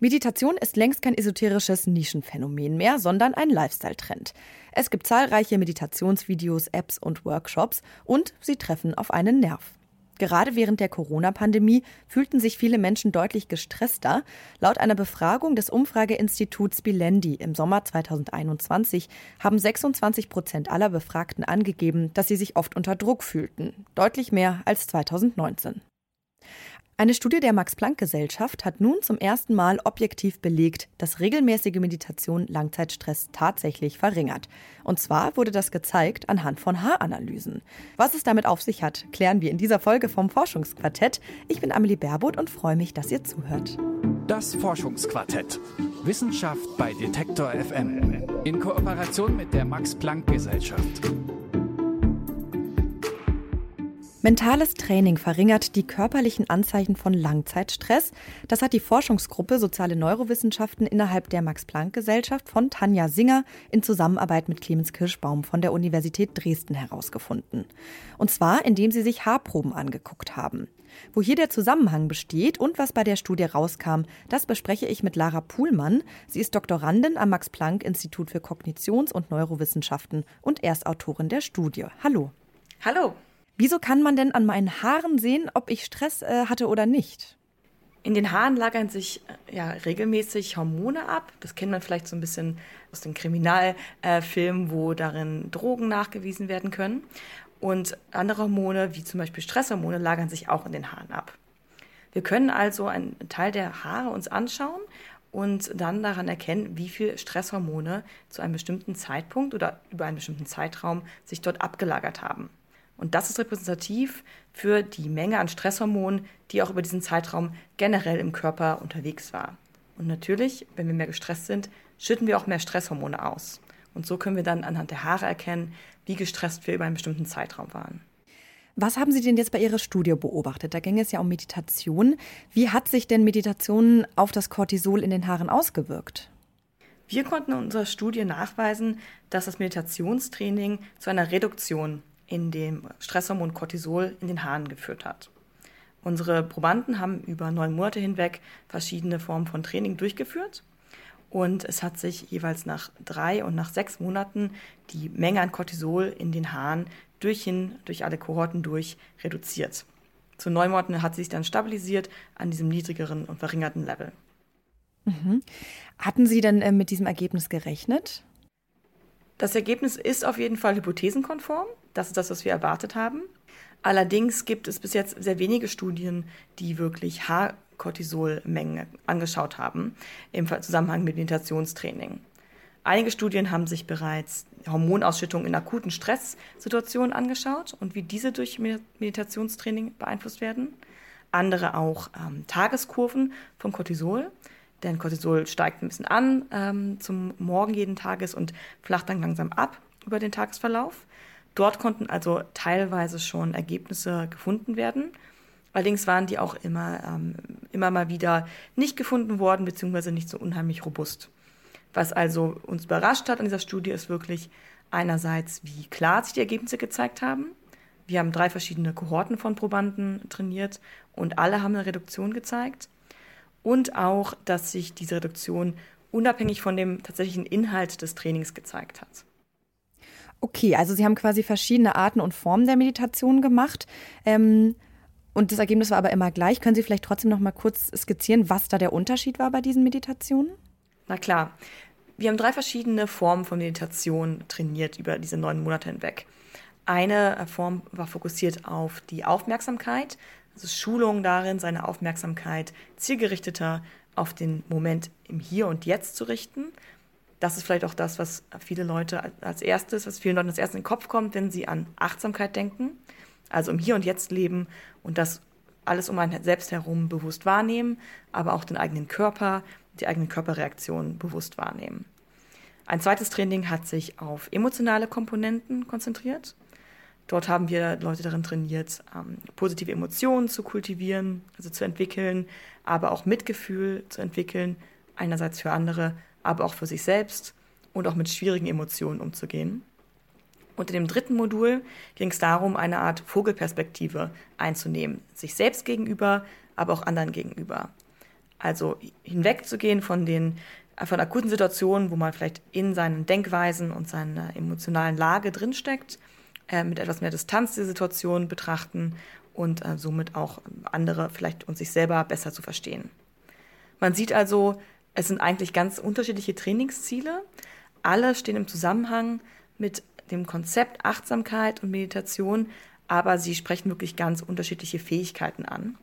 Meditation ist längst kein esoterisches Nischenphänomen mehr, sondern ein Lifestyle-Trend. Es gibt zahlreiche Meditationsvideos, Apps und Workshops und sie treffen auf einen Nerv. Gerade während der Corona-Pandemie fühlten sich viele Menschen deutlich gestresster. Laut einer Befragung des Umfrageinstituts Bilendi im Sommer 2021 haben 26 Prozent aller Befragten angegeben, dass sie sich oft unter Druck fühlten. Deutlich mehr als 2019. Eine Studie der Max-Planck-Gesellschaft hat nun zum ersten Mal objektiv belegt, dass regelmäßige Meditation Langzeitstress tatsächlich verringert. Und zwar wurde das gezeigt anhand von Haaranalysen. Was es damit auf sich hat, klären wir in dieser Folge vom Forschungsquartett. Ich bin Amelie Baerboth und freue mich, dass ihr zuhört. Das Forschungsquartett. Wissenschaft bei Detektor FM. In Kooperation mit der Max-Planck-Gesellschaft. Mentales Training verringert die körperlichen Anzeichen von Langzeitstress. Das hat die Forschungsgruppe Soziale Neurowissenschaften innerhalb der Max-Planck-Gesellschaft von Tanja Singer in Zusammenarbeit mit Clemens Kirschbaum von der Universität Dresden herausgefunden. Und zwar, indem sie sich Haarproben angeguckt haben. Wo hier der Zusammenhang besteht und was bei der Studie rauskam, das bespreche ich mit Lara Puhlmann. Sie ist Doktorandin am Max-Planck-Institut für Kognitions- und Neurowissenschaften und Erstautorin der Studie. Hallo. Hallo. Wieso kann man denn an meinen Haaren sehen, ob ich Stress äh, hatte oder nicht? In den Haaren lagern sich äh, ja regelmäßig Hormone ab. Das kennt man vielleicht so ein bisschen aus den Kriminalfilmen, wo darin Drogen nachgewiesen werden können. Und andere Hormone, wie zum Beispiel Stresshormone, lagern sich auch in den Haaren ab. Wir können also einen Teil der Haare uns anschauen und dann daran erkennen, wie viel Stresshormone zu einem bestimmten Zeitpunkt oder über einen bestimmten Zeitraum sich dort abgelagert haben. Und das ist repräsentativ für die Menge an Stresshormonen, die auch über diesen Zeitraum generell im Körper unterwegs war. Und natürlich, wenn wir mehr gestresst sind, schütten wir auch mehr Stresshormone aus. Und so können wir dann anhand der Haare erkennen, wie gestresst wir über einen bestimmten Zeitraum waren. Was haben Sie denn jetzt bei Ihrer Studie beobachtet? Da ging es ja um Meditation. Wie hat sich denn Meditation auf das Cortisol in den Haaren ausgewirkt? Wir konnten in unserer Studie nachweisen, dass das Meditationstraining zu einer Reduktion in dem Stresshormon Cortisol in den Haaren geführt hat. Unsere Probanden haben über neun Monate hinweg verschiedene Formen von Training durchgeführt und es hat sich jeweils nach drei und nach sechs Monaten die Menge an Cortisol in den Haaren durchhin, durch alle Kohorten durch reduziert. Zu neun Monaten hat sie sich dann stabilisiert an diesem niedrigeren und verringerten Level. Mhm. Hatten Sie denn äh, mit diesem Ergebnis gerechnet? Das Ergebnis ist auf jeden Fall hypothesenkonform. Das ist das, was wir erwartet haben. Allerdings gibt es bis jetzt sehr wenige Studien, die wirklich Haarcortisolmengen angeschaut haben im Zusammenhang mit Meditationstraining. Einige Studien haben sich bereits Hormonausschüttung in akuten Stresssituationen angeschaut und wie diese durch Meditationstraining beeinflusst werden. Andere auch ähm, Tageskurven von Cortisol. Denn Cortisol steigt ein bisschen an ähm, zum Morgen jeden Tages und flacht dann langsam ab über den Tagesverlauf. Dort konnten also teilweise schon Ergebnisse gefunden werden. Allerdings waren die auch immer, ähm, immer mal wieder nicht gefunden worden, beziehungsweise nicht so unheimlich robust. Was also uns überrascht hat an dieser Studie ist wirklich einerseits, wie klar sich die Ergebnisse gezeigt haben. Wir haben drei verschiedene Kohorten von Probanden trainiert und alle haben eine Reduktion gezeigt und auch, dass sich diese Reduktion unabhängig von dem tatsächlichen Inhalt des Trainings gezeigt hat. Okay, also Sie haben quasi verschiedene Arten und Formen der Meditation gemacht. Ähm, und das Ergebnis war aber immer gleich. Können Sie vielleicht trotzdem noch mal kurz skizzieren, was da der Unterschied war bei diesen Meditationen? Na klar. Wir haben drei verschiedene Formen von Meditation trainiert über diese neun Monate hinweg. Eine Form war fokussiert auf die Aufmerksamkeit, also Schulung darin, seine Aufmerksamkeit zielgerichteter auf den Moment im Hier und Jetzt zu richten. Das ist vielleicht auch das, was viele Leute als erstes, was vielen Leuten als erstes in den Kopf kommt, wenn sie an Achtsamkeit denken. Also im Hier und Jetzt leben und das alles um einen selbst herum bewusst wahrnehmen, aber auch den eigenen Körper, die eigenen Körperreaktionen bewusst wahrnehmen. Ein zweites Training hat sich auf emotionale Komponenten konzentriert. Dort haben wir Leute darin trainiert, ähm, positive Emotionen zu kultivieren, also zu entwickeln, aber auch Mitgefühl zu entwickeln, einerseits für andere, aber auch für sich selbst und auch mit schwierigen Emotionen umzugehen. Und in dem dritten Modul ging es darum, eine Art Vogelperspektive einzunehmen, sich selbst gegenüber, aber auch anderen gegenüber. Also hinwegzugehen von den von akuten Situationen, wo man vielleicht in seinen Denkweisen und seiner emotionalen Lage drinsteckt, äh, mit etwas mehr Distanz die Situation betrachten und äh, somit auch andere vielleicht und sich selber besser zu verstehen. Man sieht also, es sind eigentlich ganz unterschiedliche Trainingsziele. Alle stehen im Zusammenhang mit dem Konzept Achtsamkeit und Meditation, aber sie sprechen wirklich ganz unterschiedliche Fähigkeiten an.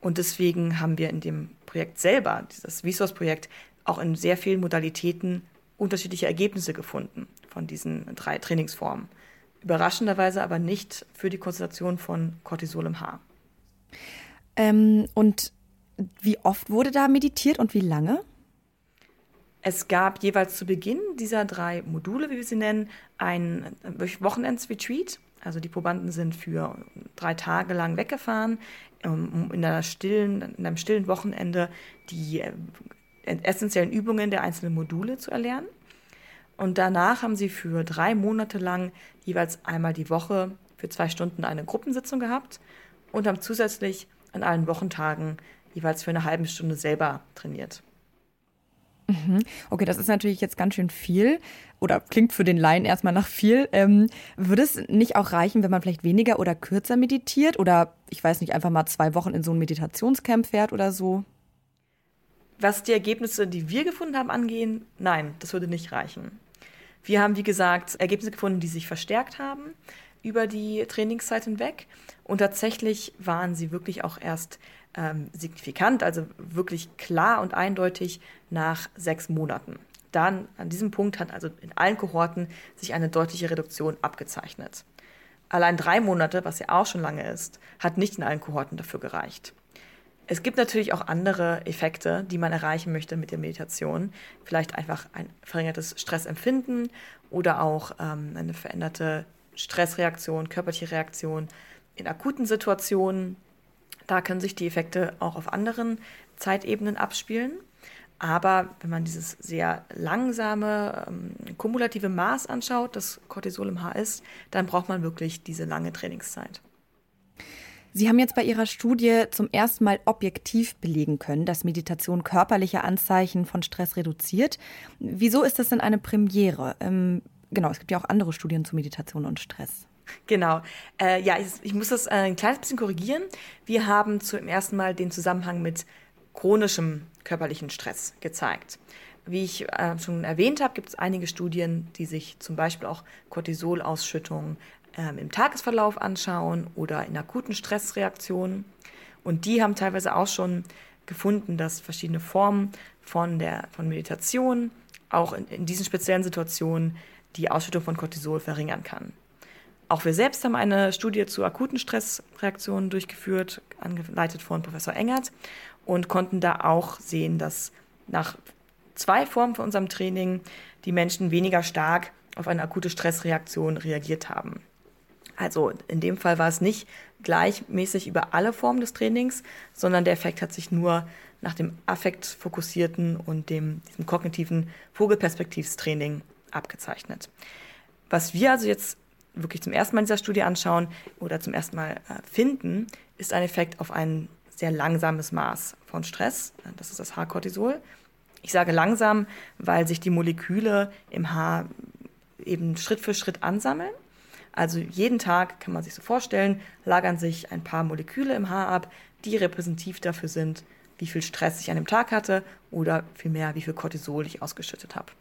Und deswegen haben wir in dem Projekt selber, dieses Vsauce-Projekt, auch in sehr vielen Modalitäten unterschiedliche Ergebnisse gefunden von diesen drei Trainingsformen. Überraschenderweise aber nicht für die Konzentration von Cortisol im Haar. Ähm, und wie oft wurde da meditiert und wie lange? Es gab jeweils zu Beginn dieser drei Module, wie wir sie nennen, ein Wochenendsretreat. Also die Probanden sind für drei Tage lang weggefahren, um in, einer stillen, in einem stillen Wochenende die äh, essentiellen Übungen der einzelnen Module zu erlernen. Und danach haben sie für drei Monate lang jeweils einmal die Woche für zwei Stunden eine Gruppensitzung gehabt und haben zusätzlich an allen Wochentagen jeweils für eine halbe Stunde selber trainiert. Mhm. Okay, das ist natürlich jetzt ganz schön viel oder klingt für den Laien erstmal nach viel. Ähm, würde es nicht auch reichen, wenn man vielleicht weniger oder kürzer meditiert oder ich weiß nicht, einfach mal zwei Wochen in so ein Meditationscamp fährt oder so? Was die Ergebnisse, die wir gefunden haben, angehen, nein, das würde nicht reichen. Wir haben, wie gesagt, Ergebnisse gefunden, die sich verstärkt haben über die Trainingszeit hinweg. Und tatsächlich waren sie wirklich auch erst ähm, signifikant, also wirklich klar und eindeutig nach sechs Monaten. Dann an diesem Punkt hat also in allen Kohorten sich eine deutliche Reduktion abgezeichnet. Allein drei Monate, was ja auch schon lange ist, hat nicht in allen Kohorten dafür gereicht. Es gibt natürlich auch andere Effekte, die man erreichen möchte mit der Meditation. Vielleicht einfach ein verringertes Stressempfinden oder auch ähm, eine veränderte Stressreaktion, körperliche Reaktion in akuten Situationen, da können sich die Effekte auch auf anderen Zeitebenen abspielen. Aber wenn man dieses sehr langsame, ähm, kumulative Maß anschaut, das Cortisol im Haar ist, dann braucht man wirklich diese lange Trainingszeit. Sie haben jetzt bei Ihrer Studie zum ersten Mal objektiv belegen können, dass Meditation körperliche Anzeichen von Stress reduziert. Wieso ist das denn eine Premiere? Ähm, genau, es gibt ja auch andere Studien zu Meditation und Stress. Genau. Äh, ja, ich, ich, muss das äh, ein kleines bisschen korrigieren. Wir haben zum ersten Mal den Zusammenhang mit chronischem körperlichen Stress gezeigt. Wie ich äh, schon erwähnt habe, gibt es einige Studien, die sich zum Beispiel auch Cortisolausschüttung ähm, im Tagesverlauf anschauen oder in akuten Stressreaktionen. Und die haben teilweise auch schon gefunden, dass verschiedene Formen von, der, von Meditation auch in, in diesen speziellen Situationen die Ausschüttung von Cortisol verringern kann. Auch wir selbst haben eine Studie zu akuten Stressreaktionen durchgeführt, angeleitet von Professor Engert, und konnten da auch sehen, dass nach zwei Formen von unserem Training die Menschen weniger stark auf eine akute Stressreaktion reagiert haben. Also in dem Fall war es nicht gleichmäßig über alle Formen des Trainings, sondern der Effekt hat sich nur nach dem affektfokussierten und dem diesem kognitiven Vogelperspektivstraining abgezeichnet. Was wir also jetzt wirklich zum ersten Mal in dieser Studie anschauen oder zum ersten Mal äh, finden, ist ein Effekt auf ein sehr langsames Maß von Stress. Das ist das Haarkortisol. Ich sage langsam, weil sich die Moleküle im Haar eben Schritt für Schritt ansammeln. Also jeden Tag kann man sich so vorstellen, lagern sich ein paar Moleküle im Haar ab, die repräsentativ dafür sind, wie viel Stress ich an dem Tag hatte oder vielmehr, wie viel Cortisol ich ausgeschüttet habe.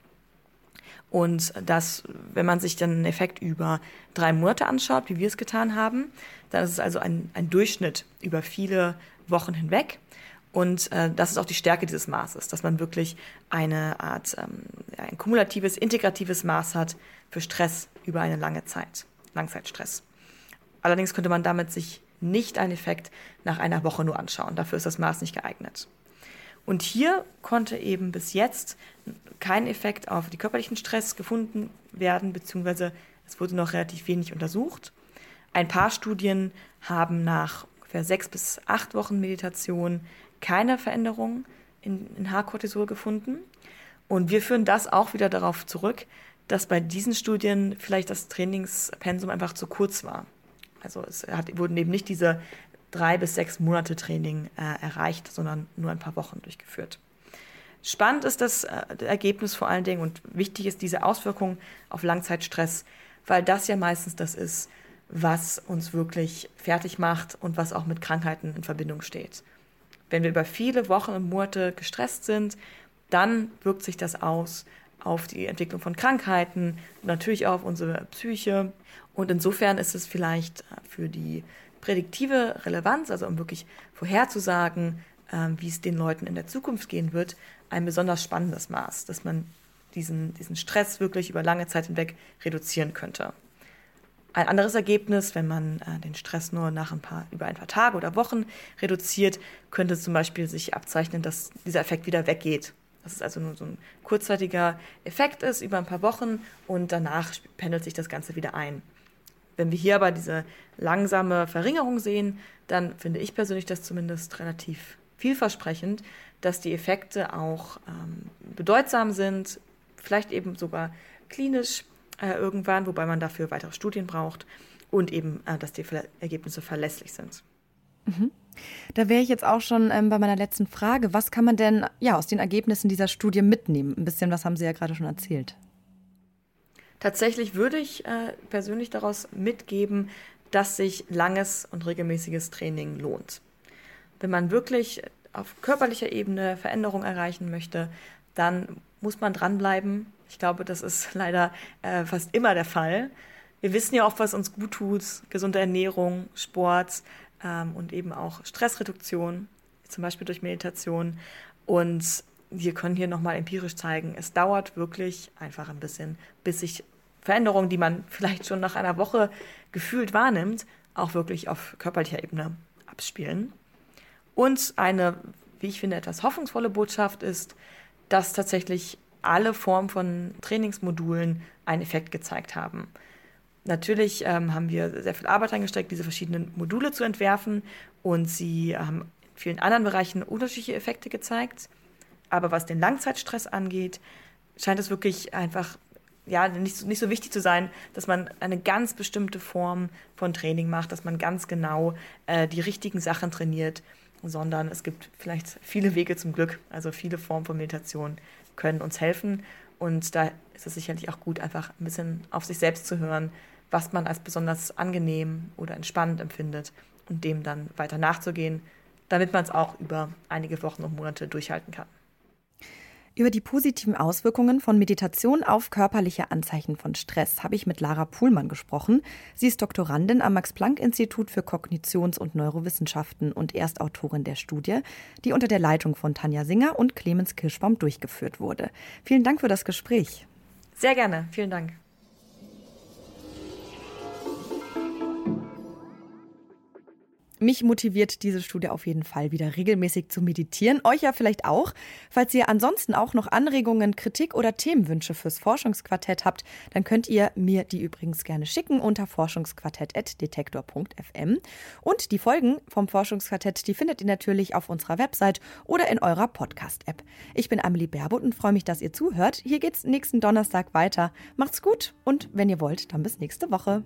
Und das, wenn man sich dann einen Effekt über drei Monate anschaut, wie wir es getan haben, dann ist es also ein, ein Durchschnitt über viele Wochen hinweg. Und äh, das ist auch die Stärke dieses Maßes, dass man wirklich eine Art, ähm, ein kumulatives, integratives Maß hat für Stress über eine lange Zeit, Langzeitstress. Allerdings könnte man damit sich nicht einen Effekt nach einer Woche nur anschauen. Dafür ist das Maß nicht geeignet. Und hier konnte eben bis jetzt kein Effekt auf die körperlichen Stress gefunden werden, beziehungsweise es wurde noch relativ wenig untersucht. Ein paar Studien haben nach ungefähr sechs bis acht Wochen Meditation keine Veränderung in, in Haarkortisol gefunden. Und wir führen das auch wieder darauf zurück, dass bei diesen Studien vielleicht das Trainingspensum einfach zu kurz war. Also es hat, wurden eben nicht diese drei bis sechs Monate Training äh, erreicht, sondern nur ein paar Wochen durchgeführt. Spannend ist das äh, Ergebnis vor allen Dingen und wichtig ist diese Auswirkung auf Langzeitstress, weil das ja meistens das ist, was uns wirklich fertig macht und was auch mit Krankheiten in Verbindung steht. Wenn wir über viele Wochen und Monate gestresst sind, dann wirkt sich das aus auf die Entwicklung von Krankheiten, natürlich auch auf unsere Psyche. Und insofern ist es vielleicht für die prädiktive Relevanz, also um wirklich vorherzusagen, ähm, wie es den Leuten in der Zukunft gehen wird, ein besonders spannendes Maß, dass man diesen, diesen Stress wirklich über lange Zeit hinweg reduzieren könnte. Ein anderes Ergebnis, wenn man äh, den Stress nur nach ein paar, über ein paar Tage oder Wochen reduziert, könnte zum Beispiel sich abzeichnen, dass dieser Effekt wieder weggeht. Dass es also nur so ein kurzzeitiger Effekt ist über ein paar Wochen und danach pendelt sich das Ganze wieder ein. Wenn wir hier aber diese langsame Verringerung sehen, dann finde ich persönlich das zumindest relativ vielversprechend, dass die Effekte auch ähm, bedeutsam sind, vielleicht eben sogar klinisch äh, irgendwann, wobei man dafür weitere Studien braucht und eben, äh, dass die Ergebnisse verlässlich sind. Mhm. Da wäre ich jetzt auch schon ähm, bei meiner letzten Frage. Was kann man denn ja aus den Ergebnissen dieser Studie mitnehmen? Ein bisschen was haben Sie ja gerade schon erzählt. Tatsächlich würde ich äh, persönlich daraus mitgeben, dass sich langes und regelmäßiges Training lohnt. Wenn man wirklich auf körperlicher Ebene Veränderungen erreichen möchte, dann muss man dranbleiben. Ich glaube, das ist leider äh, fast immer der Fall. Wir wissen ja auch, was uns gut tut. Gesunde Ernährung, Sport ähm, und eben auch Stressreduktion, zum Beispiel durch Meditation. Und wir können hier nochmal empirisch zeigen, es dauert wirklich einfach ein bisschen, bis sich Veränderungen, die man vielleicht schon nach einer Woche gefühlt wahrnimmt, auch wirklich auf körperlicher Ebene abspielen. Und eine, wie ich finde, etwas hoffnungsvolle Botschaft ist, dass tatsächlich alle Formen von Trainingsmodulen einen Effekt gezeigt haben. Natürlich ähm, haben wir sehr viel Arbeit reingesteckt, diese verschiedenen Module zu entwerfen und sie haben in vielen anderen Bereichen unterschiedliche Effekte gezeigt. Aber was den Langzeitstress angeht, scheint es wirklich einfach ja, nicht, nicht so wichtig zu sein, dass man eine ganz bestimmte Form von Training macht, dass man ganz genau äh, die richtigen Sachen trainiert sondern es gibt vielleicht viele Wege zum Glück. Also viele Formen von Meditation können uns helfen. Und da ist es sicherlich auch gut, einfach ein bisschen auf sich selbst zu hören, was man als besonders angenehm oder entspannend empfindet und dem dann weiter nachzugehen, damit man es auch über einige Wochen und Monate durchhalten kann. Über die positiven Auswirkungen von Meditation auf körperliche Anzeichen von Stress habe ich mit Lara Puhlmann gesprochen. Sie ist Doktorandin am Max-Planck-Institut für Kognitions- und Neurowissenschaften und Erstautorin der Studie, die unter der Leitung von Tanja Singer und Clemens Kirschbaum durchgeführt wurde. Vielen Dank für das Gespräch. Sehr gerne. Vielen Dank. Mich motiviert diese Studie auf jeden Fall wieder regelmäßig zu meditieren. Euch ja vielleicht auch. Falls ihr ansonsten auch noch Anregungen, Kritik oder Themenwünsche fürs Forschungsquartett habt, dann könnt ihr mir die übrigens gerne schicken unter forschungsquartett.detektor.fm. Und die Folgen vom Forschungsquartett, die findet ihr natürlich auf unserer Website oder in eurer Podcast-App. Ich bin Amelie Berbot und freue mich, dass ihr zuhört. Hier geht's nächsten Donnerstag weiter. Macht's gut und wenn ihr wollt, dann bis nächste Woche.